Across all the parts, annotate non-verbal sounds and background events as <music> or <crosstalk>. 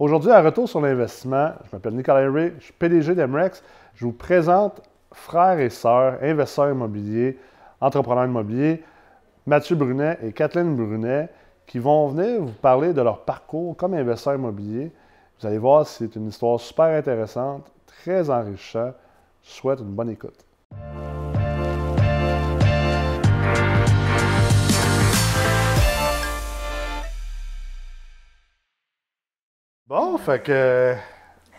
Aujourd'hui, à Retour sur l'investissement, je m'appelle Nicolas Ray, je suis PDG d'Emrex. Je vous présente frères et sœurs, investisseurs immobiliers, entrepreneurs immobiliers, Mathieu Brunet et Kathleen Brunet, qui vont venir vous parler de leur parcours comme investisseurs immobiliers. Vous allez voir, c'est une histoire super intéressante, très enrichissante. Je souhaite une bonne écoute. Bon, fait que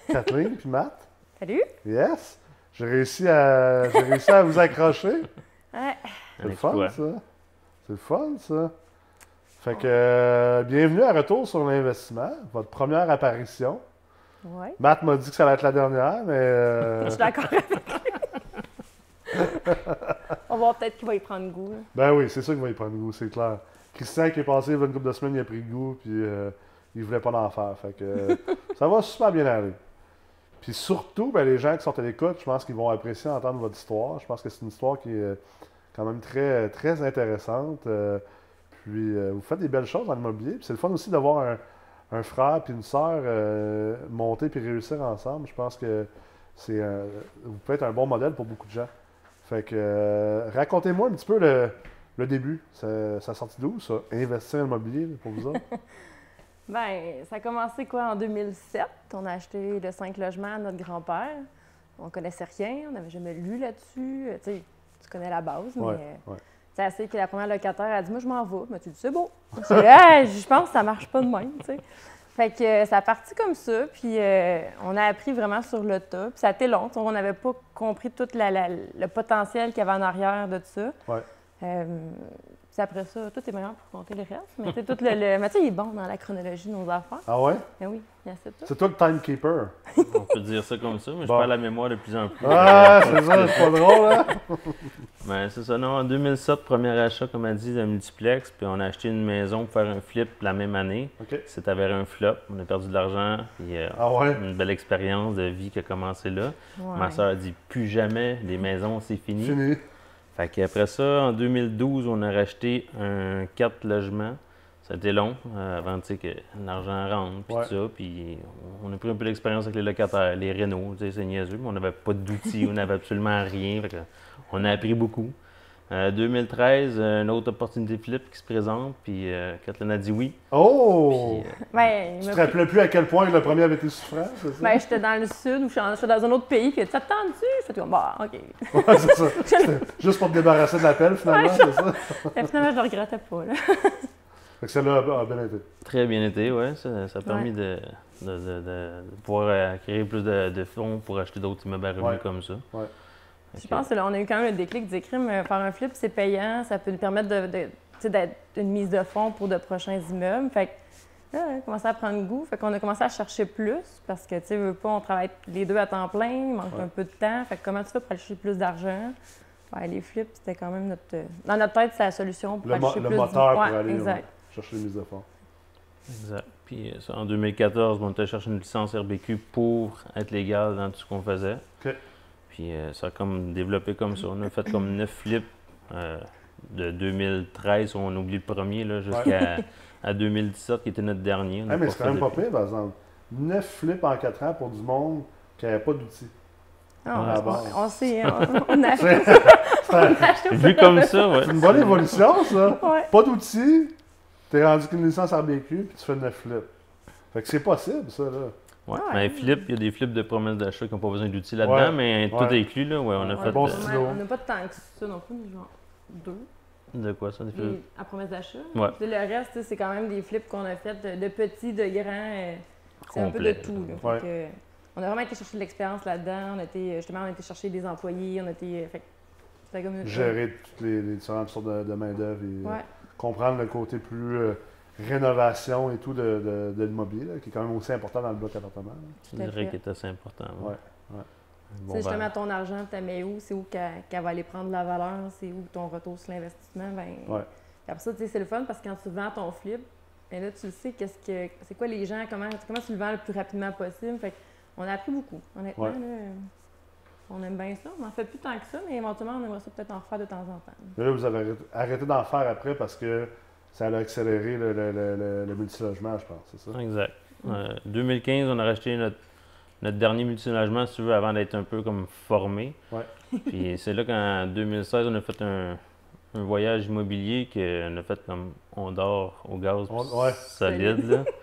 Kathleen puis Matt, Salut! yes, j'ai réussi à, j'ai réussi à vous accrocher. Ouais. C'est le fun, ça. C'est le fun, ça. Fait que, euh, bienvenue à Retour sur l'investissement, votre première apparition. Ouais. Matt m'a dit que ça allait être la dernière, mais euh, <laughs> Je suis d'accord avec lui. <laughs> On va voir peut-être qu'il va y prendre goût. là. ben oui, c'est sûr qu'il va y prendre goût, c'est clair. Christian qui est passé il y a une couple de semaines, il a pris goût, puis euh, il voulait pas en faire. Fait que euh, <laughs> ça va super bien aller. Puis surtout, ben, les gens qui sont à l'écoute, je pense qu'ils vont apprécier entendre votre histoire. Je pense que c'est une histoire qui est euh, quand même très, très intéressante. Euh, puis vous faites des belles choses dans l'immobilier. Puis c'est le fun aussi d'avoir un, un frère puis une sœur monter puis réussir ensemble. Je pense que c'est un- vous pouvez être un bon modèle pour beaucoup de gens. Fait que racontez-moi un petit peu le, début. Ça, ça a sorti d'où ça? Investir en immobilier pour vous autres? <laughs> Ben, ça a commencé quoi en 2007? On a acheté le 5 logements à notre grand-père. On connaissait rien, on n'avait jamais lu là-dessus. Euh, Tu sais, tu connais la base, mais Ouais, euh, ouais. c'est assez que la première locataire a dit Moi, je m'en vais. Mais tu dis C'est beau. <laughs> Je dis, Hey, je pense que ça marche pas de même. tu sais. Fait que euh, ça a parti comme ça, puis euh, on a appris vraiment sur le tas. Puis ça a été long. On n'avait pas compris tout la- la- le potentiel qu'il y avait en arrière de ça. Ouais. Euh, puis après ça, tout est meilleur pour compter le reste. Mais tu sais, tout le, le- Mathieu, il est bon dans la chronologie de nos affaires. Ah ouais? Ben oui, il y a ça tout. C'est toi le timekeeper. On peut dire ça comme ça, mais Bon. je perds la mémoire de plus en plus. Ah, c'est ça, c'est pas drôle, hein? <laughs> Ben, c'est ça, non, en 2007, premier achat, comme elle dit, d'un multiplex, puis on a acheté une maison pour faire un flip la même année. OK. C'est avéré un flop, on a perdu de l'argent, puis euh, Ah ouais? une belle expérience de vie qui a commencé là. Ouais. Ma soeur a dit plus jamais les maisons, c'est fini. Fini. Fait qu'après ça, en 2012, on a racheté un 4 logements. Ça a été long euh, avant que l'argent rentre, puis Ouais. tout ça. Puis on a pris un peu l'expérience avec les locataires, les rénaux, c'est niaiseux, mais on n'avait pas d'outils, on n'avait <laughs> absolument rien. Fait que on a appris beaucoup. Euh, 2013, une autre opportunité flip qui se présente, puis euh, Kathleen a dit oui. Oh! Puis, euh, <laughs> Ben, Tu te rappelais plus à quel point le premier avait été souffrant, c'est ça? ben, j'étais dans le sud ou je suis dans un autre pays, puis t'attends-tu? Je fais comme, bah, OK. <laughs> Ouais, c'est ça. <laughs> Juste pour te débarrasser de l'appel, finalement, Ouais, c'est ça? Et finalement, je le regrettais pas, là. Fait que celle-là a bien été. Très bien été, oui. Ça, ça a permis de, de- de- de- de pouvoir euh, créer plus de, de fonds pour acheter d'autres immeubles à revenus Ouais. comme ça. Je pense que là, on a eu quand même le déclic de dire, crime, euh, faire un flip, c'est payant, ça peut nous permettre de, de- d'être une mise de fonds pour de prochains immeubles. Fait que là, on a commencé à prendre goût. Fait qu'on a commencé à chercher plus parce que, tu sais, veux pas, on travaille les deux à temps plein, il manque Ouais. un peu de temps. Fait que comment tu fais pour aller chercher plus d'argent? Ouais, les flips, c'était quand même notre. euh, Dans notre tête, c'est la solution pour Le, aller chercher le plus moteur pour Ouais, aller Exact. ouais, chercher les mises de fonds. Exact. Puis euh, ça, en 2014, on était chercher une licence RBQ pour être légal dans tout ce qu'on faisait. OK. Puis euh, ça a comme développé comme ça. On a fait comme neuf flips euh, de 2013, on oublie le premier, là, jusqu'à <laughs> à 2017, qui était notre dernier. On Ah, mais c'est quand même pas pire, par exemple. 9 flips en 4 ans pour du monde qui n'avait pas d'outils. Ah, Ah, on- bon. on, sait, on, <laughs> on a <laughs> acheté Vu comme ça, ouais. c'est une bonne évolution, ça. Ouais. Pas d'outils, t'es rendu qu'une licence RBQ, puis tu fais 9 flips. Fait que c'est possible, ça, là. Ouais. Ouais. Mais flip, il y a des flips de promesses d'achat qui n'ont pas besoin d'outils là-dedans, Ouais. mais tout est inclus, là. Ouais, on a Ouais, fait bon euh. On n'a pas tant que ça non plus, mais genre deux. de quoi ça, des flips? À promesse d'achat. Ouais. Puis le reste, c'est quand même des flips qu'on a fait de, de petits, de grands. euh, c'est un peu de tout. Là. Ouais. Fait que, on a vraiment été chercher de l'expérience là-dedans. On a été, justement, on a été chercher des employés. On a été. Fait comme une- Gérer toutes les, les différentes sortes de, de main-d'œuvre et euh, Ouais. comprendre le côté plus euh, rénovation et tout de, de, de l'immobilier, qui est quand même aussi important dans le bloc appartement. à dirais qu'il est assez important. Ouais, ouais. Tu bon sais, justement, verre. ton argent, tu mets où? C'est où qu'elle qu'elle va aller prendre de la valeur? C'est où ton retour sur l'investissement? Ben, Ouais. Après ça, tu sais, c'est le fun parce que quand tu vends ton flip, ben là, tu le sais, qu'est-ce que, c'est quoi les gens, comment, comment tu le vends le plus rapidement possible? Fait on a appris beaucoup, honnêtement. Ouais. là. on aime bien ça. On n'en fait plus tant que ça, mais éventuellement, on aimerait ça peut-être en refaire de temps en temps. Mais là, vous avez arrêté, arrêté d'en faire après parce que ça a accéléré le, le, le, le- le multilogement, je pense, c'est ça? Exact. Euh, 2015, on a racheté notre, notre dernier multilogement, si tu veux, avant d'être un peu comme formé. Ouais. <laughs> Puis c'est là qu'en 2016, on a fait un, un voyage immobilier qu'on a fait comme on dort au gaz On- ouais. solide. Là. <laughs>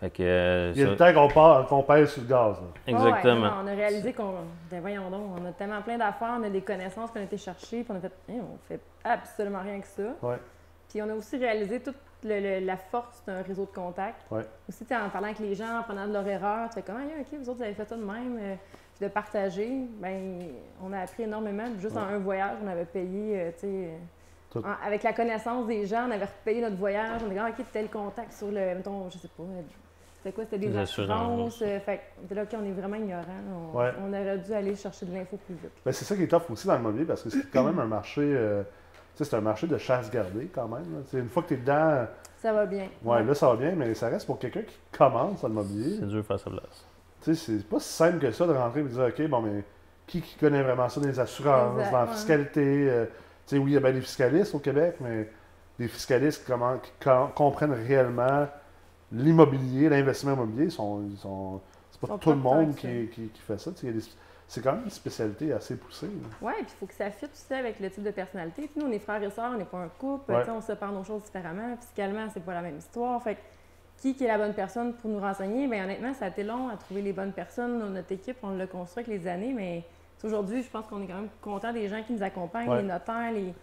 Fait que, euh, Il y a ça- le temps qu'on part- qu'on pèse sur le gaz. là. exactement. Ouais, on a réalisé qu'on. ben voyons donc, on a tellement plein d'affaires, on a des connaissances qu'on a été chercher, puis on a fait. Hein, on fait absolument rien que ça. Ouais. Puis on a aussi réalisé toute le- le- la force d'un réseau de contacts. Ouais. Aussi, tu sais, en parlant avec les gens, en prenant de leur erreur, tu fais comment, Ah, OK, vous autres, vous avez fait ça de même. euh, puis de partager, ben on a appris énormément. Puis Juste en un voyage, on avait payé, euh, tu sais. euh, Tout. en- avec la connaissance des gens, on avait repayé notre voyage. On a dit, ah, OK, tel contact sur le. Mettons, je sais pas. euh, C'était quoi? C'était des assurances. euh, fait que, là, OK, on est vraiment ignorant. On, Ouais. on aurait dû aller chercher de l'info plus vite. Ben, c'est ça qui est tough aussi dans le mobilier parce que c'est quand même un marché. C'est un marché de chasse gardée quand même. Une fois que tu es dedans, Ça va bien. ouais, là ça va bien, mais ça reste pour quelqu'un qui commence dans le mobilier. C'est dur de faire sa place. Tu sais, c'est pas si simple que ça de rentrer et de dire, OK, bon, mais qui, qui connaît vraiment ça, des assurances, dans la fiscalité? euh, tu sais, oui, il y a bien des fiscalistes au Québec, mais des fiscalistes qui, comment- qui com- comprennent réellement l'immobilier, l'investissement immobilier, ils sont, ils sont, c'est pas tout le monde qui, qui, qui fait ça. Tu sais, il y a des- c'est quand même une spécialité assez poussée. Oui, puis il faut que ça fitte aussi avec le type de personnalité. Puis nous, on est frères et sœurs, on n'est pas un couple. Ouais. On sépare nos choses différemment. Fiscalement, c'est pas la même histoire. Fait que qui, qui est la bonne personne pour nous renseigner? Bien, honnêtement, ça a été long à trouver les bonnes personnes. Notre équipe, on l'a construit avec les années, mais aujourd'hui, je pense qu'on est quand même content des gens qui nous accompagnent, Ouais. les notaires, les...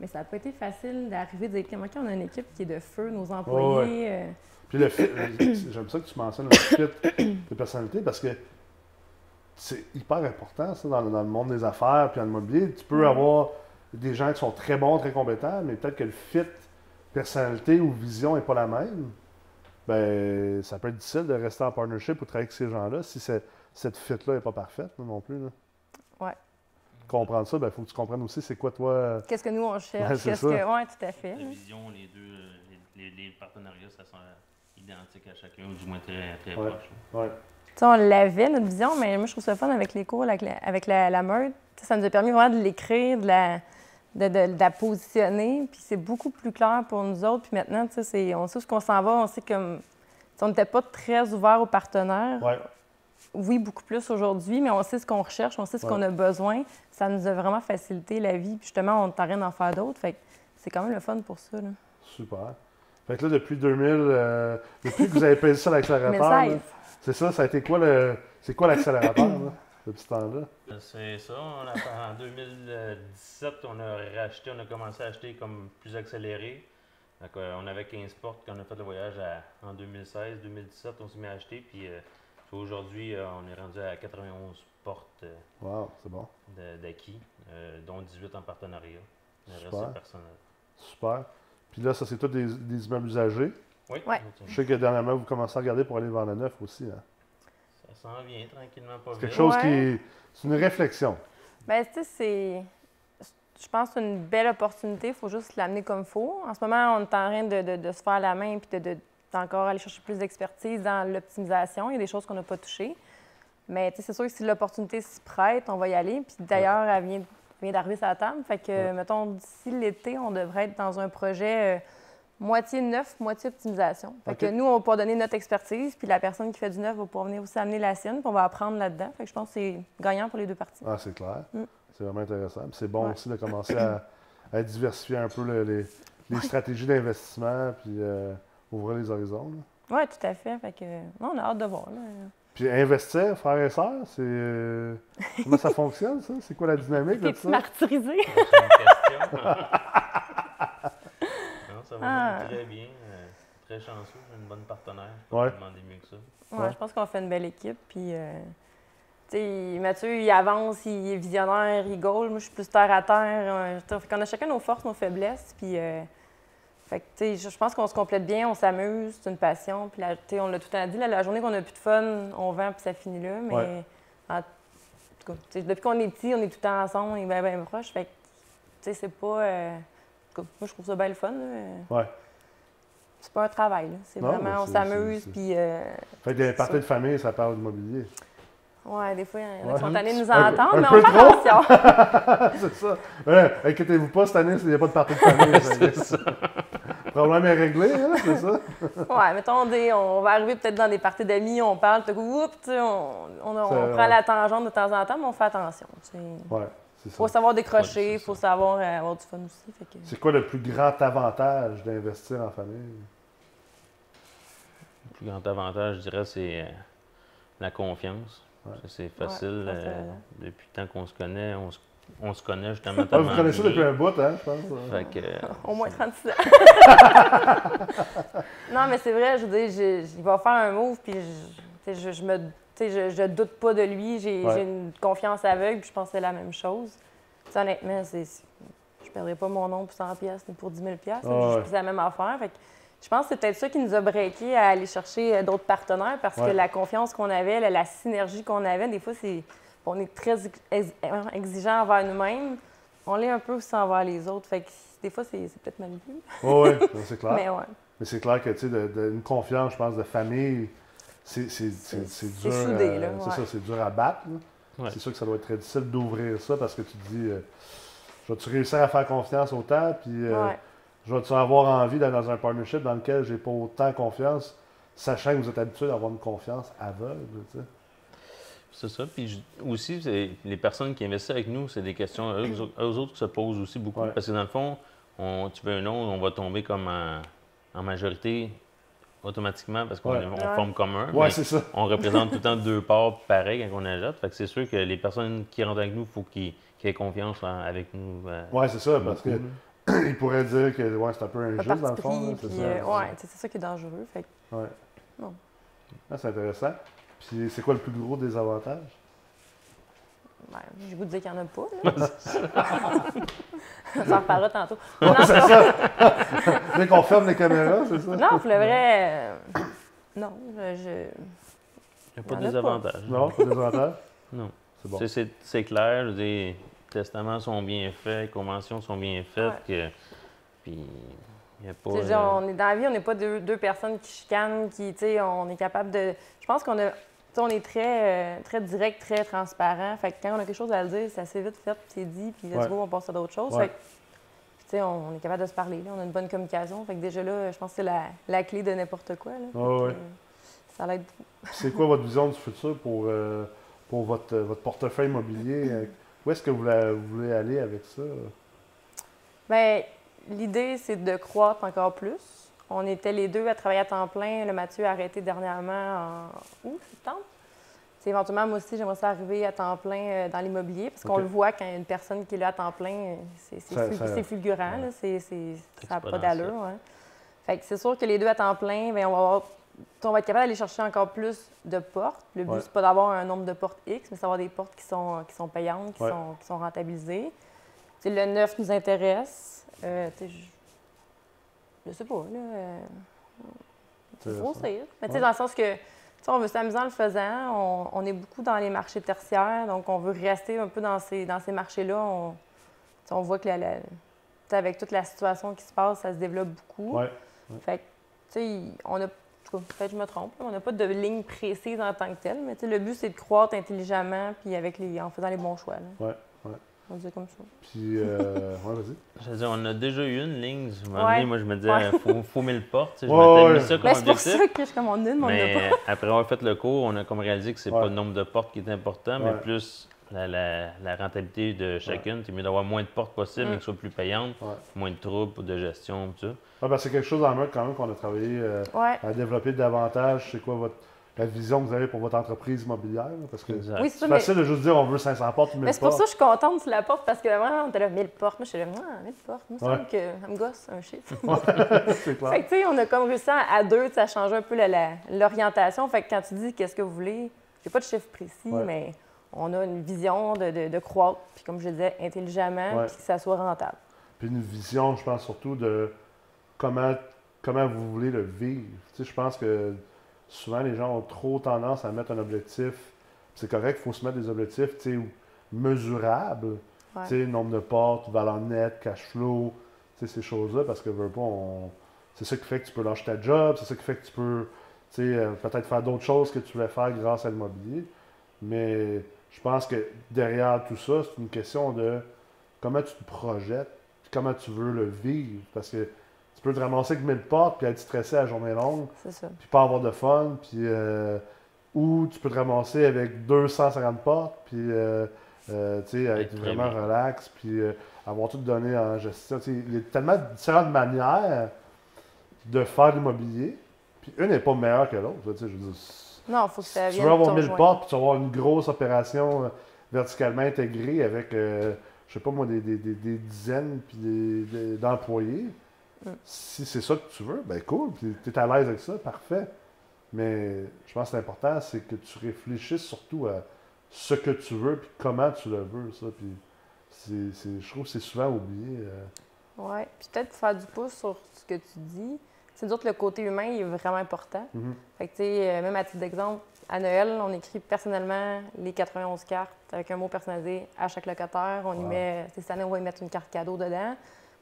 Mais ça n'a pas été facile d'arriver, de dire, OK, on a une équipe qui est de feu, nos employés. euh, Puis le fit, euh, <coughs> j'aime ça que tu mentionnes le <coughs> fit de personnalité parce que c'est hyper important ça dans, le- dans le monde des affaires puis dans le mobilier. Tu peux avoir des gens qui sont très bons, très compétents, mais peut-être que le fit personnalité ou vision n'est pas la même. Ben, ça peut être difficile de rester en partnership ou travailler avec ces gens-là si c'est- cette fit-là n'est pas parfaite non plus. là. Ouais. Comprendre ça, il faut que tu comprennes aussi c'est quoi toi. euh, Qu'est-ce que nous, on cherche? C'est Qu'est-ce ça. que... Oui, tout à fait. La vision, les deux, euh, les, les- les partenariats, ça sont identiques à chacun, ou du moins très, très Ouais. proches. Ouais. On l'avait, notre vision, mais moi, je trouve ça fun avec les cours, avec la, avec la, la meute. Ça nous a permis vraiment de l'écrire, de la, de, de- de la positionner, puis c'est beaucoup plus clair pour nous autres. Puis maintenant, tu sais, c'est- on sait où qu'on s'en va, on sait comme... On n'était pas très ouvert aux partenaires. Ouais. Oui, beaucoup plus aujourd'hui, mais on sait ce qu'on recherche, on sait ce Ouais. qu'on a besoin. Ça nous a vraiment facilité la vie. Puis justement, on train d'en faire d'autres. Fait que c'est quand même le fun pour ça. Là. Super. Fait que là, depuis 2000, euh, depuis que vous avez payé ça l'accélérateur, <laughs> c'est ça, ça a été quoi le. C'est quoi l'accélérateur, là, depuis ce temps-là? C'est ça. on a- en 2017, on a racheté, on a commencé à acheter comme plus accéléré. Donc, euh, on avait 15 portes quand on a fait le voyage à- en 2016. 2017, on s'est mis à acheter. Puis euh, aujourd'hui, euh, on est rendu à 91 portes euh, Wow, c'est bon. d'acquis, dont 18 en partenariat. Le reste, Super. c'est personnel. Super. Puis là, ça, c'est tous des, des immeubles usagés? Oui, Ouais. Je sais que dernièrement, vous commencez à regarder pour aller vers le neuf aussi. hein. ça s'en vient tranquillement, pas C'est quelque vite. chose Ouais. qui est. C'est une réflexion. Ben, tu sais, c'est. Je pense que c'est une belle opportunité. Il faut juste l'amener comme il faut. En ce moment, on est en train de, de- de se faire la main puis de, de- d'encore aller chercher plus d'expertise dans l'optimisation. Il y a des choses qu'on n'a pas touchées. Mais tu sais, c'est sûr que si l'opportunité s'y prête, on va y aller. Puis d'ailleurs, elle vient, vient d'arriver sur la table. Fait que, Ouais. mettons, d'ici l'été, on devrait être dans un projet euh, moitié neuf, moitié optimisation. Fait que nous, on va pouvoir donner notre expertise. Puis la personne qui fait du neuf va pouvoir venir aussi amener la sienne. Puis on va apprendre là-dedans. Fait que je pense que c'est gagnant pour les deux parties. Ah, c'est clair. Mm. C'est vraiment intéressant. Puis c'est bon Ouais. aussi de commencer à, à diversifier un peu le- les, les stratégies d'investissement puis euh, ouvrir les horizons. Oui, tout à fait. Fait que, non, on a hâte de voir. Là. Puis investir, frères et sœurs, c'est. euh, comment ça fonctionne, ça? C'est quoi la dynamique <laughs> de T'es-tu ça? martyrisé? C'est une question. <laughs> Ah. très bien. euh, très chanceux. J'ai une bonne partenaire. Je peux pas demander mieux que ça. Ouais, Ouais. je pense qu'on fait une belle équipe. Puis, euh, tu sais, Mathieu, il avance, il est visionnaire, il goal. Moi, je suis plus terre à terre. euh, fait qu'on a chacun nos forces, nos faiblesses. Puis, euh, fait que, tu sais, je pense qu'on se complète bien, on s'amuse, c'est une passion. Puis, la- tu sais, on l'a tout le temps dit, là, la journée qu'on a plus de fun, on vend, puis ça finit là. Mais, Ouais. en tout cas, depuis qu'on est petit, on est tout le temps ensemble, on est bien, bien proches. Fait que, tu sais, c'est pas. euh, tout cas, moi, je trouve ça bien le fun. là. Ouais. C'est pas un travail. C'est vraiment, on s'amuse, puis. euh, Fait que des parties de famille, ça parle d'immobilier. Ouais, des fois, il y en a qui sont tannés de nous entendre, un mais on fait attention. <laughs> c'est ça. Ouais, inquiétez-vous pas, cette année, il n'y a pas de partie de famille. <laughs> C'est ça. problème est réglé, hein, c'est ça? <laughs> Ouais, mettons, des- on va arriver peut-être dans des parties d'amis, on parle, tout à coup, oups, tu sais, on, on, on prend la tangente de temps en temps, mais on fait attention. Ouais, ça. faut savoir décrocher, Ouais, c'est faut ça. savoir euh, avoir du fun aussi. Que... C'est quoi le plus grand avantage d'investir en famille? Le plus grand avantage, je dirais, c'est euh, la confiance. Ouais. C'est facile. ça, euh, depuis le temps qu'on se connaît, on se, on se connaît justement. Ah, vous connaissez depuis un bout, hein, je pense. Fait que, euh, <laughs> Au moins 36 ans. <laughs> non, mais c'est vrai, je veux dire, je- je- il va faire un move, puis je, me, je, je doute pas de lui. J'ai Ouais. une confiance aveugle, puis je pense que c'est la même chose. Honnêtement, c'est, je perdrais pas mon nom pour 100 pièces ni pour 10 000 pièces. Ouais. C'est la même affaire. Fait que je pense que c'est peut-être ça qui nous a breaké à aller chercher euh, d'autres partenaires, parce Ouais. que la confiance qu'on avait, la, la synergie qu'on avait, des fois, c'est on est très ex- exigeant envers nous-mêmes. On l'est un peu aussi envers les autres. Fait que des fois, c'est, peut-être mal vu. Oui, c'est clair. <laughs> Mais. Mais c'est clair que, tu sais, de, de- une confiance, je pense, de famille, c'est c'est- c'est- c'est C'est dur. soudé, euh, C'est ça, c'est dur à battre. Ouais. C'est sûr que ça doit être très difficile d'ouvrir ça parce que tu te dis, euh, je vais-tu réussir à faire confiance autant, puis euh, Ouais. je vais-tu avoir envie d'aller dans un partnership dans lequel j'ai pas autant confiance, sachant que vous êtes habitué d'avoir une confiance aveugle, tu sais? C'est ça. Puis je- aussi, les personnes qui investissent avec nous, c'est des questions eux, eux autres qui se posent aussi beaucoup. Ouais. Parce que dans le fond, on, tu veux un nom, on va tomber comme en, en majorité automatiquement parce qu'on Ouais. est- on Ouais. forme comme un. Ouais, c'est ça. on représente tout le temps deux parts pareils quand on achète. Fait que c'est sûr que les personnes qui rentrent avec nous, il faut qu'ils qu'ils aient confiance en- avec nous. euh, Ouais, c'est ça, parce que <clears throat> il pourrait dire que ouais, c'est un peu injuste dans le fond. c'est ça. euh, ouais, c'est ça qui est dangereux. Fait Ouais. Non. Ah, c'est intéressant. Puis c'est quoi le plus gros désavantage? Ben, j'ai goût de dire qu'il n'y en a pas. Là. <laughs> On s'en reparlera tantôt. non, c'est ça. <laughs> Dès qu'on ferme les caméras, c'est ça? non, pour le vrai, euh, non, je, je- Il n'y a pas de désavantage. Non, pas de désavantage? <laughs> Non. C'est bon. C'est- C'est c'est clair, les testaments sont bien faits, les conventions sont bien faites, que, puis a pas... Euh, genre, on est dans la vie, on n'est pas deux, deux personnes qui chicanent, qui, tu sais, on est capable de. Je pense qu'on a. on est très, euh, très direct, très transparent. Fait que quand on a quelque chose à le dire, c'est assez vite fait, c'est dit, puis let's Ouais. go, on passe à d'autres choses. Ouais. Fait que, tu sais, on, on est capable de se parler, là, on a une bonne communication. Fait que déjà là, je pense que c'est la, la clé de n'importe quoi. Là. Fait Ouais, que, ouais. ça l'aide beaucoup. Puis C'est quoi votre vision du futur pour, euh, pour votre, votre portefeuille immobilier? Euh, Où est-ce que vous, la- vous voulez aller avec ça? Bien, l'idée, c'est de croître encore plus. On était les deux à travailler à temps plein. Le Mathieu a arrêté dernièrement en août, septembre. Tu sais, éventuellement, moi aussi, j'aimerais ça arriver à temps plein euh, dans l'immobilier parce qu'on le voit quand il y a une personne qui est là à temps plein, euh, c'est fulgurant, ouais. là, c'est- c'est- ça n'a pas d'allure. ouais. Fait que c'est sûr que les deux à temps plein, bien, on, va avoir- on va être capable d'aller chercher encore plus de portes. Le but, Ouais. c'est pas d'avoir un nombre de portes X, mais c'est d'avoir des portes qui sont, qui sont payantes, qui, Ouais. sont, qui sont rentabilisées. Le neuf nous intéresse. Euh, je, sais pas, là. Euh, grossir. Mais tu sais, Ouais. dans le sens que, tu sais, on veut s'amuser en le faisant. On, on est beaucoup dans les marchés tertiaires, donc on veut rester un peu dans ces, dans ces marchés-là. On, tu sais, on voit que la, la- tu sais, avec toute la situation qui se passe, ça se développe beaucoup. Ouais. Fait que, tu sais, on a, en tout cas, peut-être je me trompe, on n'a pas de ligne précise en tant que telle, mais tu sais, le but, c'est de croître intelligemment puis avec les, en faisant les bons choix. là. Ouais, ouais. On va dire comme ça. Puis, euh, <laughs> ouais, vas-y. Je veux dire, on a déjà eu une ligne. Ouais. donné, moi, je me disais, Ouais. il faut, faut 1000 portes. tu sais, Je Ouais, m'étais ouais. mis ça comme Ben, c'est pour ça que je comme on une, mais on en a Mais pas. après avoir fait le cours, on a comme réalisé que c'est Ouais. pas le nombre de portes qui est important, mais plus la, la- la rentabilité de chacune. C'est mieux d'avoir moins de portes possibles, Mm. mais qui soient plus payantes, Ouais. moins de troubles, de gestion, tout ça. Ben, c'est quelque chose en mode quand même qu'on a travaillé euh, Ouais. à développer davantage. C'est quoi votre, la vision que vous avez pour votre entreprise immobilière? Parce que Exact. Oui, c'est ça, c'est mais, facile de juste dire on veut 500 portes ou 1000 mais c'est pour portes. ça que je suis contente sur la porte parce que vraiment, on était là, 1000 portes. Moi, je suis là, ah, 1000 portes. Moi, Ouais. que ça me gosse un chiffre. <laughs> c'est clair. Fait que, tu sais, on a comme réussi à, à deux, ça change un peu la- la- l'orientation. Fait que quand tu dis qu'est-ce que vous voulez, j'ai pas de chiffre précis, Ouais. mais on a une vision de, de, de croître, puis comme je disais, intelligemment, Ouais. puis que ça soit rentable. Puis une vision, je pense surtout de comment, comment vous voulez le vivre. Tu sais, je pense que souvent les gens ont trop tendance à mettre un objectif. C'est correct, il faut se mettre des objectifs tu sais, ou- mesurables. Ouais. Tu sais, nombre de portes, valeur nette, cash flow, tu sais, ces choses-là, parce que veux pas, on- c'est ça qui fait que tu peux lâcher ta job, c'est ça qui fait que tu peux tu sais, euh, peut-être faire d'autres choses que tu voulais faire grâce à l'immobilier. Mais je pense que derrière tout ça, c'est une question de comment tu te projettes, comment tu veux le vivre. Parce que tu peux te ramasser avec 1000 portes puis être stressé à la journée longue, C'est ça. puis pas avoir de fun, puis euh, ou tu peux te ramasser avec 250 portes, puis euh, euh, tu sais, être vraiment bien. relax, puis euh, avoir tout donné en gestion. Tu sais, il y a tellement différentes manières de faire de l'immobilier, puis une n'est pas meilleure que l'autre. Tu sais, je veux dire, Non, il faut que ça si tu veux avoir te 1000 rejoindre. portes, puis tu vas avoir une grosse opération verticalement intégrée avec, euh, je sais pas moi, des, des- des- des dizaines puis des- des- d'employés. Mm. Si c'est ça que tu veux, ben cool, puis tu es à l'aise avec ça, parfait. Mais je pense que l'important, c'est que tu réfléchisses surtout à ce que tu veux, puis comment tu le veux, ça. Puis c'est, c'est- je trouve que c'est souvent oublié. euh. Oui. Puis peut-être faire du pouce sur ce que tu dis, c'est nous autres, le côté humain il est vraiment important. Mhm. Fait que, tu sais, euh, même à titre d'exemple, à Noël, on écrit personnellement les 91 cartes avec un mot personnalisé à chaque locataire. On y met, cette année, on va y mettre une carte cadeau dedans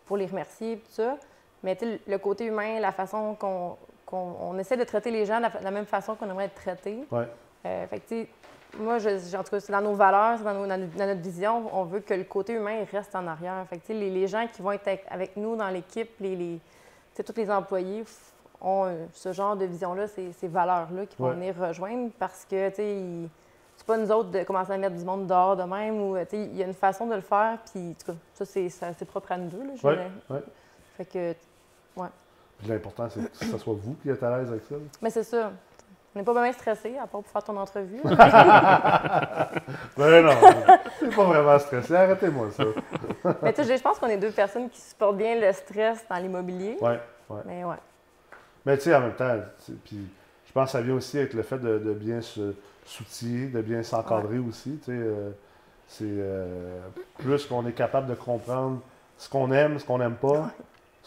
pour les remercier et tout ça. Mais le côté humain, la façon qu'on qu'on- on essaie de traiter les gens de la, de la même façon qu'on aimerait être traité. Ouais. Euh, fait que, moi, je, en tout cas, c'est dans nos valeurs, c'est dans, nos- dans notre vision, on veut que le côté humain il reste en arrière. Fait que, les, les gens qui vont être avec, nous dans l'équipe, les, les, tous les employés ont euh, ce genre de vision-là, ces, ces valeurs-là qui vont Ouais. venir rejoindre parce que, tu sais, ils- c'est pas nous autres de commencer à mettre du monde dehors de même ou, euh, tu sais, il y a une façon de le faire, puis, en tout cas, ça, c'est, ça- c'est propre à nous deux, là, je ouais. Fait que, Puis l'important, c'est que ce soit vous qui êtes à l'aise avec ça. mais c'est ça. On n'est pas bien stressé, à part pour faire ton entrevue. <laughs> Ben non, c'est pas vraiment stressé. Arrêtez-moi ça. <laughs> Mais tu sais, je pense qu'on est deux personnes qui supportent bien le stress dans l'immobilier. Ouais, ouais. Mais ouais. Mais tu sais, en même temps, puis je pense que ça vient aussi avec le fait de, de bien se s'outiller, de bien s'encadrer aussi. Tu sais, euh, c'est euh, plus qu'on est capable de comprendre ce qu'on aime, ce qu'on n'aime pas,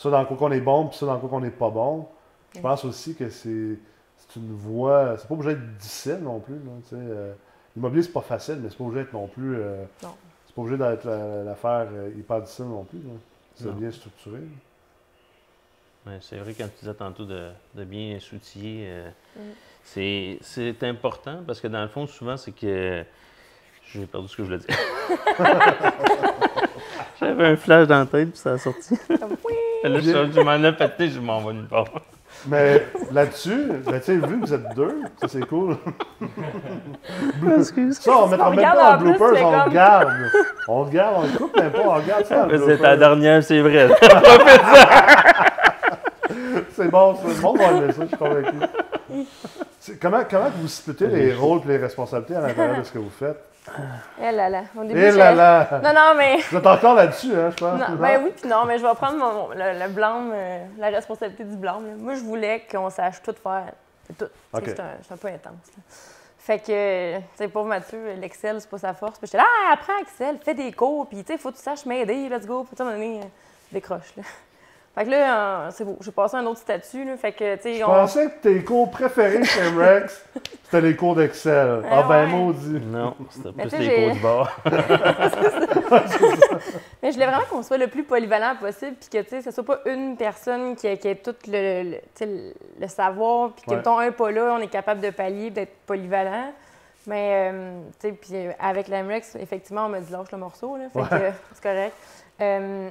ça dans quoi qu'on est bon, puis ça dans quoi qu'on n'est pas bon. Je pense aussi que c'est c'est une voie, c'est pas obligé d'être difficile non plus. là, tu sais, euh, L'immobilier, c'est pas facile, mais c'est pas obligé d'être non plus. euh, Non. c'est pas obligé d'être la- l'affaire euh, hyper difficile non plus. là. C'est Non. bien structuré. Ouais, c'est vrai, quand tu disais tantôt de, de bien s'outiller, euh, Mm. c'est, c'est important parce que dans le fond, souvent, c'est que. J'ai perdu ce que je voulais dire. <laughs> J'avais un flash dans la tête, puis ça a sorti. Là, je, je m'en ai pété, je m'en vais nulle part. Mais là-dessus, ben, tu sais, vu que vous êtes deux, ça c'est cool. Ça, on met On en même regarde pas en bloopers, c'est on le comme- garde. On le garde, on le coupe même pas, on le garde ça. C'est ta dernière, c'est vrai. <laughs> C'est bon, ça. le monde va aimer ça, je suis convaincu. C'est- Comment, comment vous splittez les rôles et les responsabilités à l'intérieur de ce que vous faites? Eh là là. Au début, Eh je- là là! Non, non, mais. Vous êtes encore là-dessus, hein, je pense. Non, ben oui, puis non, mais je vais prendre mon, le, le blâme, euh, la responsabilité du blâme. là. Moi, je voulais qu'on sache tout faire. Tout. Tu sais, Ok. C'est un, peu intense. là. Fait que, tu sais, pauvre Mathieu, l'Excel, c'est pas sa force. Puis j'étais là, ah, apprends Excel, fais des cours, puis tu sais, faut que tu saches m'aider, let's go. Puis tu moment donné, euh, décroche, là. Fait que là, euh, c'est beau, j'ai passé un autre statut, là. Fait que, tu sais, Je on. pensais que tes cours préférés chez Rex, <laughs> c'était les cours d'Excel. Ah Ah ben ouais. maudit. Non, c'était plus les cours du bord. <laughs> Mais je voulais vraiment qu'on soit le plus polyvalent possible, puis que, tu sais, ce soit pas une personne qui, ait tout le, le, tu sais, le- le savoir, puis que, Ouais. mettons, un pas là, on est capable de pallier, d'être polyvalent. Mais, euh, tu sais, puis avec l'AMREX, effectivement, on m'a dit lâche le morceau, là, fait Ouais. que c'est correct. Euh,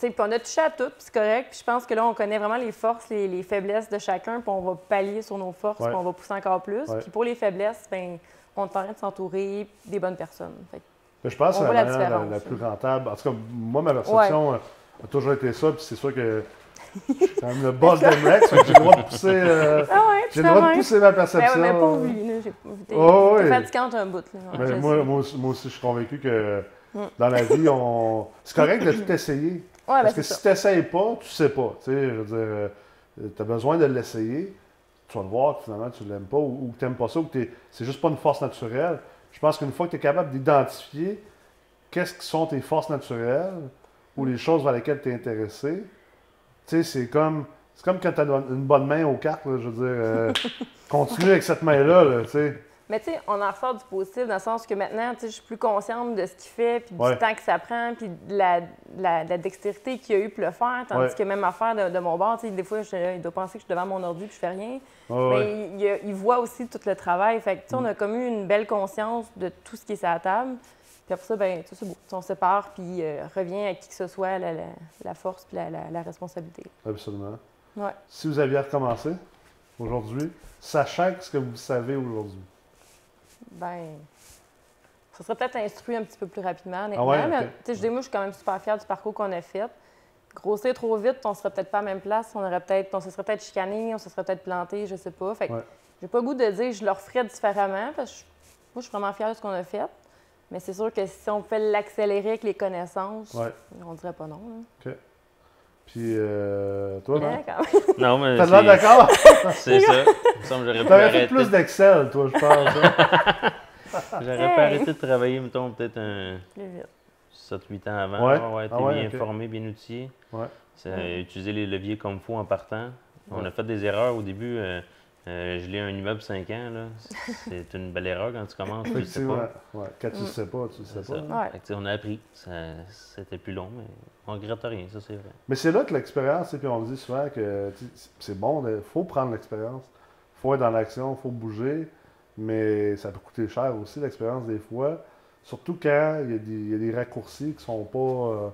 puis on a touché à tout, puis c'est correct. Puis je pense que là, on connaît vraiment les forces, les, les faiblesses de chacun, puis on va pallier sur nos forces, puis on va pousser encore plus. Puis pour les faiblesses, ben on est en train de s'entourer des bonnes personnes. Fait Mais je pense que c'est la la plus rentable. En tout cas, moi, ma perception euh, a toujours été ça. Puis c'est sûr que suis quand même le <laughs> boss fait que j'ai le droit de pousser, euh, Ah ouais, j'ai le droit de pousser ma Ben perception. ouais, mais pas. J'ai pas t'es- Oh, ouais. fatigante un bout, là. Mais je moi, moi, aussi, je suis convaincu que. Dans la vie, on... c'est correct de tout essayer. Ouais, Parce ben que si tu n'essayes pas, tu sais pas. Tu sais, je veux dire, tu as besoin de l'essayer. Tu vas le voir que finalement tu l'aimes pas ou, ou que tu n'aimes pas ça ou que c'est juste pas une force naturelle. Je pense qu'une fois que tu es capable d'identifier qu'est-ce qui sont tes forces naturelles ou les choses vers lesquelles tu es intéressé, tu sais, c'est comme, c'est comme quand tu as une bonne main aux cartes. là, je veux dire, euh, <laughs> continue avec cette main-là. là, tu sais. Mais tu sais, on en ressort du positif dans le sens que maintenant, tu sais, je suis plus consciente de ce qu'il fait, puis Ouais. du temps que ça prend, puis de la, de la, de la dextérité qu'il y a eu pour le faire. Tandis Ouais. que même affaire de, de mon bord, tu sais, des fois, je- il doit penser que je suis devant mon ordi puis je fais rien. Ouais. Mais il, il- il voit aussi tout le travail. Fait que, tu sais, on a comme eu une belle conscience de tout ce qui est sur la table. Puis après ça, ben, tu sais, c'est beau. On se sépare, puis euh, revient à qui que ce soit la, la- la force puis la, la- la responsabilité. Absolument. Ouais. Si vous aviez recommencé aujourd'hui, sachant ce que vous savez aujourd'hui. Ben, ça serait peut-être instruit un petit peu plus rapidement, honnêtement. Ah ouais, mais, ok. tu sais, je dis, moi, je suis quand même super fière du parcours qu'on a fait. Grossir trop vite, on serait peut-être pas à la même place. On aurait peut-être, on se serait peut-être chicané, on se serait peut-être planté, je sais pas. Fait que Ouais. j'ai pas le goût de dire je le referais différemment parce que moi, je suis vraiment fière de ce qu'on a fait. Mais c'est sûr que si on pouvait l'accélérer avec les connaissances, Ouais. on dirait pas non. là. Puis, euh, toi, non? Hein, quand même. Non, mais T'as l'air d'accord? <laughs> c'est ça. Il me semble que j'aurais pu fait plus d'Excel, toi, je pense. hein? <laughs> J'aurais pu Hey. arrêter de travailler, mettons, peut-être un Plus vite. 7-8 ans avant. Ouais. avoir été Ah ouais, bien ok. formé, bien outillé. Ouais. C'est, Ouais. euh, utiliser les leviers comme il faut en partant. On Ouais. a fait des erreurs au début. euh, euh, je l'ai un immeuble 5 ans. Là. C'est une belle erreur quand tu commences. Tu le sais Effectivement. pas. Ouais. Quand tu Mm. le sais pas, tu le sais pas. Ouais. Fait que, on a appris. Ça- c'était plus long, mais on regrette rien, ça c'est vrai. Mais c'est là que l'expérience, et puis on dit souvent que c'est bon, il faut prendre l'expérience. Il faut être dans l'action, il faut bouger, mais ça peut coûter cher aussi, l'expérience, des fois. Surtout quand il y, a des, il y a des raccourcis qui sont pas. euh,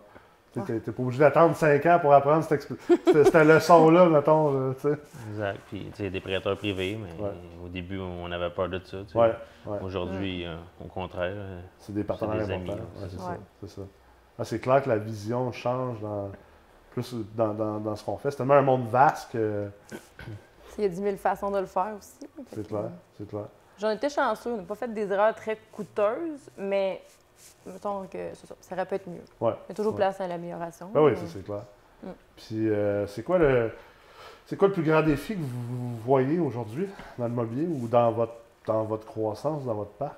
tu t'es pas obligé d'attendre 5 ans pour apprendre cette, <laughs> cette- cette leçon-là, mettons. là. Exact. Puis, tu sais, des prêteurs privés, mais Ouais. au début, on avait peur de ça. Ouais, ouais. Aujourd'hui, euh, au contraire, euh, C'est des partenaires des amis, importants. là, Ouais, c'est ça. ça. c'est ça. Ah, c'est clair que la vision change dans, plus dans, dans- dans ce qu'on fait. C'est tellement un monde vaste que Il y a 10 000 façons de le faire aussi. C'est clair. C'est clair. J'en étais chanceux. On n'a pas fait des erreurs très coûteuses, mais mettons que ça, ça aurait pu être mieux. Ouais. Il y a toujours Ouais. place à l'amélioration. Ben oui, mais- ça c'est clair. Mm. Puis euh, c'est quoi le c'est quoi le plus grand défi que vous voyez aujourd'hui dans le mobilier ou dans votre dans votre croissance, dans votre parc?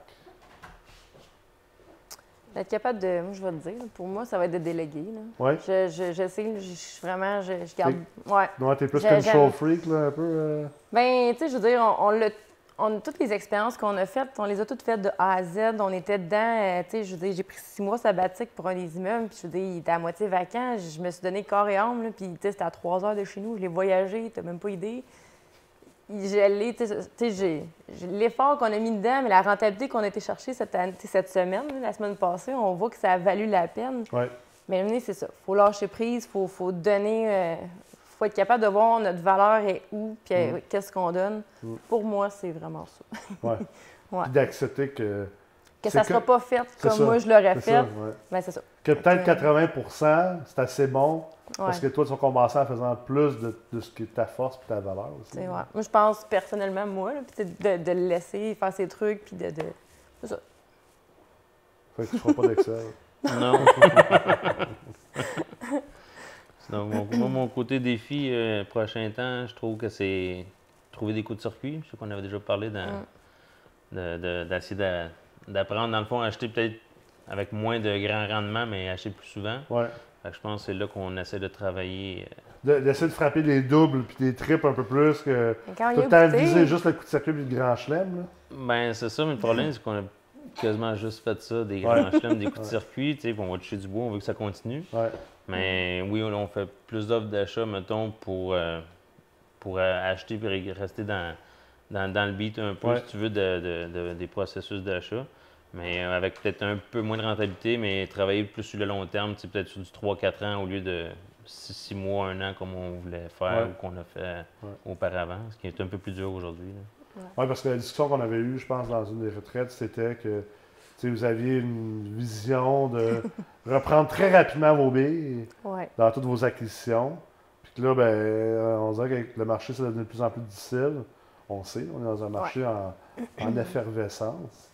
D'être capable de. Moi, je vais le dire. Pour moi, ça va être de déléguer. Là. Ouais. Je, je, je sais, je, vraiment, je, je garde. Ouais. Non, t'es plus control j'aime- freak là, un peu. euh? Ben, tu sais, je veux dire, on, on l'a- on- toutes les expériences qu'on a faites, on les a toutes faites de A à Z. On était dedans. euh, tu sais, je veux j'ai pris six mois sabbatique pour un des immeubles. Puis, je veux dire, il était à moitié vacant. Je me suis donné corps et âme. Là, puis, tu sais, c'était à trois heures de chez nous. Je l'ai voyagé. T'as même pas idée. Je tu sais, l'effort qu'on a mis dedans, mais la rentabilité qu'on a été chercher cette, cette semaine, la semaine passée, on voit que ça a valu la peine. Ouais. Mais c'est ça. faut lâcher prise, il faut, faut donner. euh, faut être capable de voir notre valeur est où, puis euh, Mm. qu'est-ce qu'on donne. Mm. Pour moi, c'est vraiment ça. <laughs> Ouais. Ouais. Puis d'accepter que Que ça ne sera que- pas fait comme ça. moi je l'aurais fait, ça, ouais. ben c'est ça. Que peut-être Ok. 80% c'est assez bon parce que toi tu vas compenser en faisant plus de, de ce qui est ta force et ta valeur aussi. C'est- ouais. Moi, je pense personnellement, moi, là, de, de le laisser faire ses trucs, puis de. de... C'est ça. Fait que tu feras pas d'Excel. <laughs> Non. <laughs> Sinon, mon, <clears throat> moi, mon côté défi, euh, prochain temps, je trouve que c'est trouver des coups de circuit. Je sais qu'on avait déjà parlé dans- Mm. de- de- d'essayer d'a- d'apprendre, dans le fond, à acheter peut-être avec moins de grand rendement, mais acheter plus souvent. Ouais. Fait que je pense que c'est là qu'on essaie de travailler. euh, De- D'essayer de frapper des doubles puis des triples un peu plus que tout le temps viser juste le coup de circuit et le grand chelem. Là. Ben, c'est ça, mais le problème, c'est qu'on a quasiment juste fait ça, des Ouais. grands chelems, des coups de <laughs> circuit. Tu sais, puis on va toucher du bois, on veut que ça continue. Ouais. Mais oui, on fait plus d'offres d'achat, mettons, pour, euh, pour euh, acheter et rester dans, dans, dans le beat un peu, Ouais. si tu veux, de, de- de- des processus d'achat. Mais euh, avec peut-être un peu moins de rentabilité, mais travailler plus sur le long terme, sais, peut-être sur du 3-4 ans au lieu de 6 mois, 1 an comme on voulait faire Ouais. ou qu'on a fait Ouais. auparavant, ce qui est un peu plus dur aujourd'hui. là. Oui, parce que la discussion qu'on avait eue, je pense, dans une des retraites, c'était que vous aviez une vision de <laughs> reprendre très rapidement vos billes Ouais. dans toutes vos acquisitions. Puis que là, ben, euh, on dirait que le marché, ça devient de plus en plus difficile. On sait, on est dans un marché en, en <clears throat> effervescence.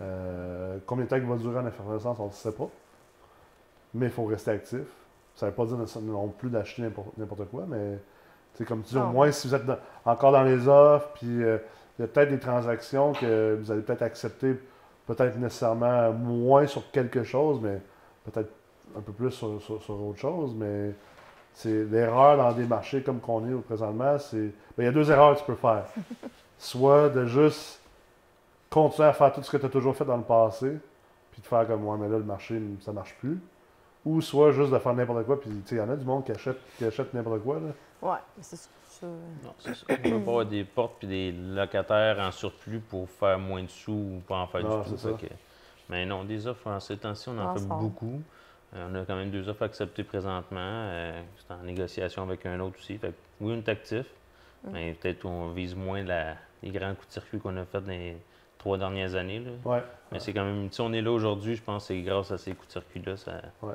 Euh, combien de temps il va durer en effervescence, on ne sait pas. Mais il faut rester actif. Ça ne veut pas dire non plus d'acheter n'importe quoi, mais c'est comme tu dis, au moins si vous êtes dans- encore dans les offres, puis euh, il y a peut-être des transactions que vous allez peut-être accepter, peut-être nécessairement moins sur quelque chose, mais peut-être un peu plus sur, sur- sur autre chose. Mais c'est l'erreur dans des marchés comme qu'on est au présentement, c'est. ben, il y a deux erreurs que tu peux faire. <laughs> Soit de juste continuer à faire tout ce que tu as toujours fait dans le passé, puis de faire comme moi, mais là, le marché, ça marche plus. Ou soit juste de faire n'importe quoi, puis il y en a du monde qui achète, qui achète n'importe quoi. Là. Ouais. c'est ça. Non, c'est ça. On ne peut pas avoir des portes et des locataires en surplus pour faire moins de sous ou pas en faire Non, du tout. c'est ça. Fait que Mais non, des offres en ces temps-ci, on en fait Ensemble. beaucoup. Euh, on a quand même deux offres acceptées présentement. Euh, c'est en négociation avec un autre aussi. Fait que oui, on est actif, Mm. mais peut-être on vise moins la- les grands coups de circuit qu'on a fait dans les trois dernières années. là. Ouais. Mais c'est quand même, si on est là aujourd'hui, je pense que c'est grâce à ces coups de circuit-là, ça, Ouais.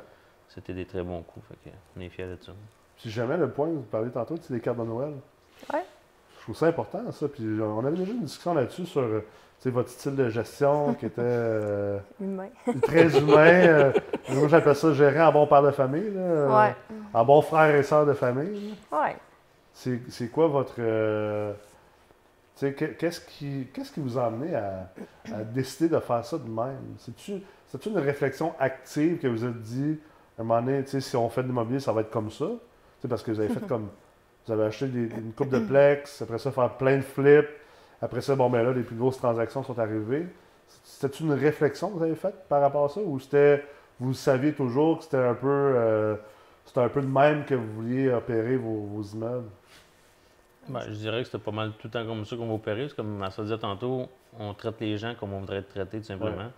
c'était des très bons coups. Fait que on est fiers de ça. Puis jamais le point, vous parliez tantôt, c'est les cartes de Noël. Ouais. Je trouve ça important, ça. Puis on avait déjà une discussion là-dessus sur euh, votre style de gestion qui était euh, Humain. <laughs> très humain. euh, moi, j'appelle ça gérer en bon père de famille. Là, Ouais. En bon frère et sœur de famille. Ouais. C'est quoi votre. euh, tu sais, que- qu'est-ce qui, qu'est-ce qui vous a amené à, à décider de faire ça de même? C'est-tu une réflexion active que vous avez dit, à un moment donné, si on fait de l'immobilier, ça va être comme ça? Tu sais, parce que vous avez fait comme. Vous avez acheté des- une coupe de plex, après ça, faire plein de flips. Après ça, bon, ben là, les plus grosses transactions sont arrivées. C'était une réflexion que vous avez faite par rapport à ça? Ou c'était. Vous saviez toujours que c'était un peu. euh, c'était un peu de même que vous vouliez opérer vos, vos immeubles? Ben, je dirais que c'était pas mal tout le temps comme ça qu'on va opérer. que Comme Marcel disait tantôt, on traite les gens comme on voudrait être traités, tout simplement.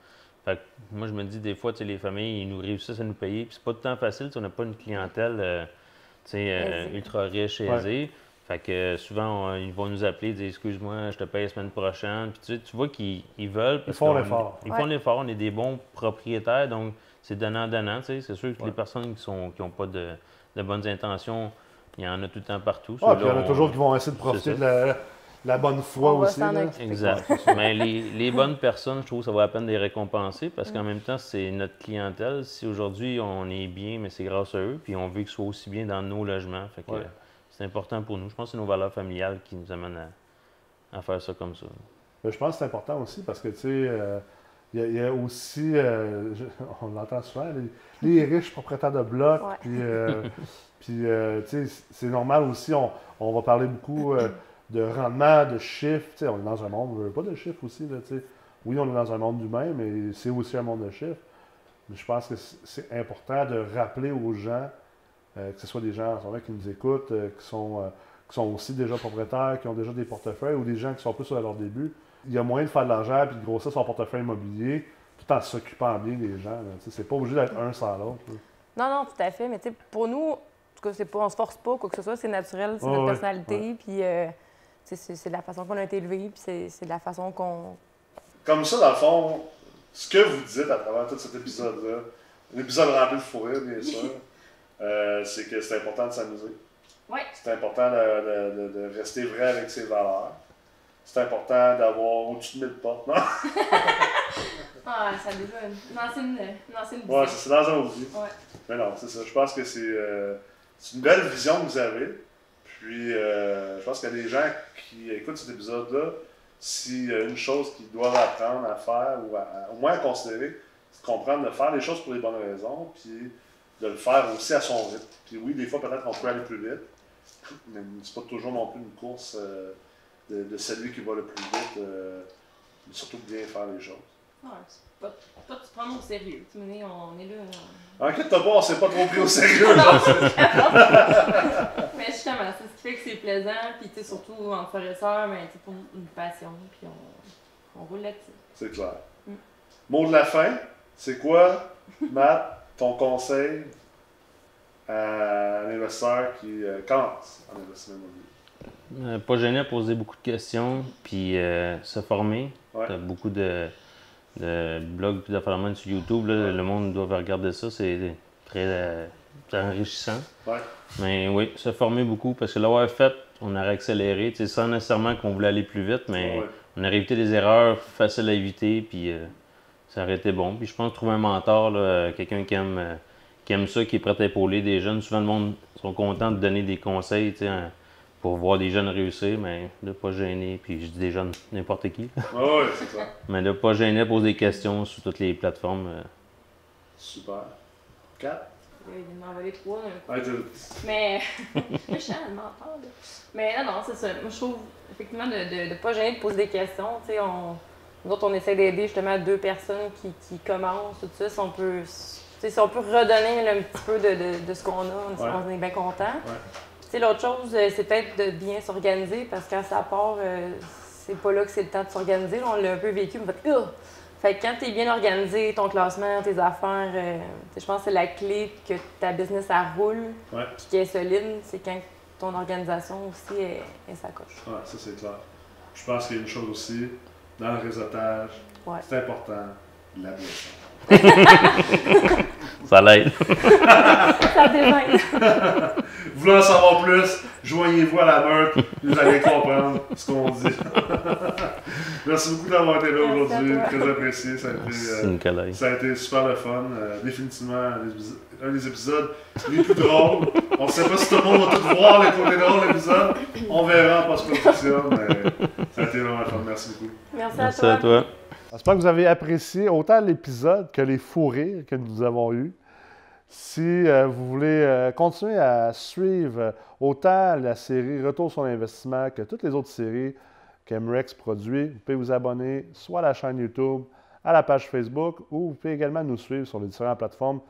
Fait que moi, je me dis, des fois, tu sais, les familles, ils nous réussissent à nous payer. Puis c'est pas tout le temps facile. On n'a pas une clientèle euh, euh, ultra riche et Ouais. aisée. Fait que euh, souvent, on- ils vont nous appeler, dire excuse-moi, je te paye la semaine prochaine. Puis tu, sais, tu vois qu'ils ils veulent. parce font l'effort. Ils font l'effort. On est des bons propriétaires, donc c'est donnant-donnant. tu sais. C'est sûr que Ouais. les personnes qui n'ont qui ont pas de, de bonnes intentions, il y en a tout le temps partout. Ah, puis il y en a on- toujours qui vont essayer de profiter de la, la bonne foi On aussi. là. Exact. Mais <laughs> les, les bonnes personnes, je trouve que ça vaut la peine de les récompenser parce qu'en même temps, c'est notre clientèle. Si aujourd'hui on est bien, mais c'est grâce à eux, puis on veut qu'ils soient aussi bien dans nos logements. Fait que, Ouais. c'est important pour nous. Je pense que c'est nos valeurs familiales qui nous amènent à, à faire ça comme ça. Mais je pense que c'est important aussi parce que, tu sais, euh, il y, a- il y a aussi, euh, je- <laughs> on l'entend souvent, les, les riches propriétaires de blocs. Ouais. Puis, euh, <laughs> puis euh, tu sais, c'est normal aussi, on, on va parler beaucoup euh, <clears throat> de rendement, de chiffres. On est dans un monde, on veut pas de chiffres aussi. Là, oui, on est dans un monde humain, mais c'est aussi un monde de chiffres. Mais je pense que c'est important de rappeler aux gens, euh, que ce soit des gens en qui nous écoutent, euh, qui, sont, euh, qui sont aussi déjà propriétaires, qui ont déjà des portefeuilles, ou des gens qui sont plus à leur début. Il y a moyen de faire de l'argent et de grossir son portefeuille immobilier tout en s'occupant bien des gens. C'est pas obligé d'être un sans l'autre. Non, non, tout à fait. Mais pour nous, en tout cas, c'est pas, on se force pas, quoi que ce soit, c'est naturel, c'est notre ouais, personnalité, puis c'est c'est de la façon qu'on a été élevé, puis c'est c'est de la façon qu'on. Comme ça, dans le fond, ce que vous dites à travers tout cet épisode-là, un épisode rempli de fou rire, bien sûr, <laughs> euh, c'est que c'est important de s'amuser. Ouais. C'est important de, de- de- de rester vrai avec ses valeurs. C'est important d'avoir au-dessus de 1000 portes. Non? <laughs> Ah, ça a déjà une ancienne, une ancienne Ouais, c'est c'est dans un outil. Ouais. Mais non, c'est ça. Je pense que c'est euh, c'est une belle vision que vous avez. Puis, euh, je pense qu'il y a des gens qui écoutent cet épisode-là, s'il y a une chose qu'ils doivent apprendre à faire, ou à- au moins à considérer, c'est de comprendre de faire les choses pour les bonnes raisons, puis de le faire aussi à son rythme. Puis oui, des fois, peut-être qu'on peut aller plus vite, mais c'est pas toujours non plus une course euh, de, celui qui va le plus vite, euh, mais surtout bien faire les choses. Ouais, c'est pas, pas de se prendre au sérieux. Tu sais, on est là. Inquiète-toi pas, on s'est pas trop pris au sérieux. là. <laughs> Mais justement, c'est ce qui fait que c'est plaisant, puis tu sais, surtout en frères et sœurs, mais sais, pour une passion, puis on, on roule là-dessus. C'est clair. Mm. Mot de la fin, c'est quoi, Matt, ton conseil à un investisseur qui euh, commence en investissement immobilier? Euh, pas gêné à poser beaucoup de questions, puis euh, se former. Ouais. T'as beaucoup de, de blogs et d'affaires même sur YouTube. là. Le monde doit regarder ça. C'est très euh, enrichissant. Ouais. Mais oui, se former beaucoup parce que l'avoir fait, on aurait accéléré. Sans nécessairement qu'on voulait aller plus vite, mais Ouais. on aurait évité des erreurs faciles à éviter. Puis euh, ça aurait été bon. Puis je pense trouver un mentor, là, euh, quelqu'un qui aime, euh, qui aime ça, qui est prêt à épauler des jeunes. Souvent, le monde sont contents de donner des conseils. Pour voir des jeunes réussir, mais de pas gêner, puis je dis des jeunes, n'importe qui, <laughs> Ah ouais, c'est clair. mais de pas gêner à poser des questions sur toutes les plateformes. euh. Super. 4. Il m'a envolé trois d'un coup. Ouais, t'es- Mais. <laughs> je suis le mentor, là. Mais non, non, c'est ça. Moi, je trouve effectivement de ne pas gêner de poser des questions. Tu sais, on. Nous autres, on essaie d'aider justement deux personnes qui, qui commencent, tout ça. Si on peut, tu sais, si on peut redonner là, un petit peu de, de, de ce qu'on a, on, Ouais. on est bien content. Ouais. Sais, l'autre chose, euh, c'est peut-être de bien s'organiser parce que quand ça part, euh, c'est pas là que c'est le temps de s'organiser. On l'a un peu vécu, on fait! Fait que quand tu es bien organisé, ton classement, tes affaires, euh, je pense que c'est la clé que ta business elle roule Ouais. puis qu'elle est solide, c'est quand ton organisation aussi est, est. Ouais, ça c'est clair. Je pense qu'il y a une chose aussi, dans le réseautage, Ouais. c'est important, la boisson. <laughs> Ça l'aide. Ça <laughs> voulez en savoir plus, joignez-vous à la meute, vous allez comprendre ce qu'on dit. <laughs> Merci beaucoup d'avoir été là aujourd'hui, très apprécié. Ça a été, Merci, euh, ça a été super le fun. Euh, définitivement un des, épisodes les plus drôles. On ne sait pas si tout le monde va tout voir les côtés drôles de l'épisode. On verra en post-production, mais ça a été vraiment le fun. Merci beaucoup. Merci, à toi. J'espère que vous avez apprécié autant l'épisode que les fous rires que nous avons eus. Si euh, vous voulez euh, continuer à suivre autant la série Retour sur l'investissement que toutes les autres séries qu'Emrex produit, vous pouvez vous abonner soit à la chaîne YouTube, à la page Facebook ou vous pouvez également nous suivre sur les différentes plateformes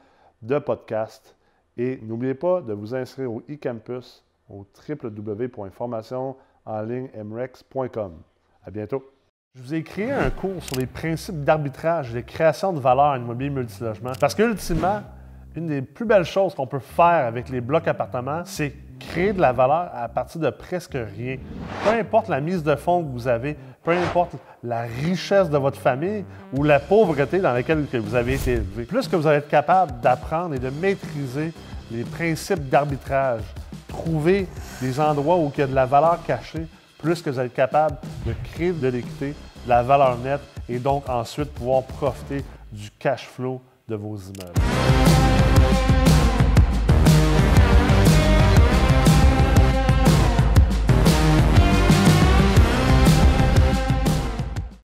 de podcast. Et n'oubliez pas de vous inscrire au e-campus au www.formationenlignemrex.com. À bientôt. Je vous ai créé un cours sur les principes d'arbitrage et de création de valeur en immobilier multilogement. Parce que, ultimement, une des plus belles choses qu'on peut faire avec les blocs appartements, c'est créer de la valeur à partir de presque rien. Peu importe la mise de fonds que vous avez, peu importe la richesse de votre famille ou la pauvreté dans laquelle que vous avez été élevé. Plus que vous allez être capable d'apprendre et de maîtriser les principes d'arbitrage, trouver des endroits où il y a de la valeur cachée, plus que vous allez être capable de créer de l'équité, la valeur nette et donc ensuite pouvoir profiter du cash flow de vos immeubles.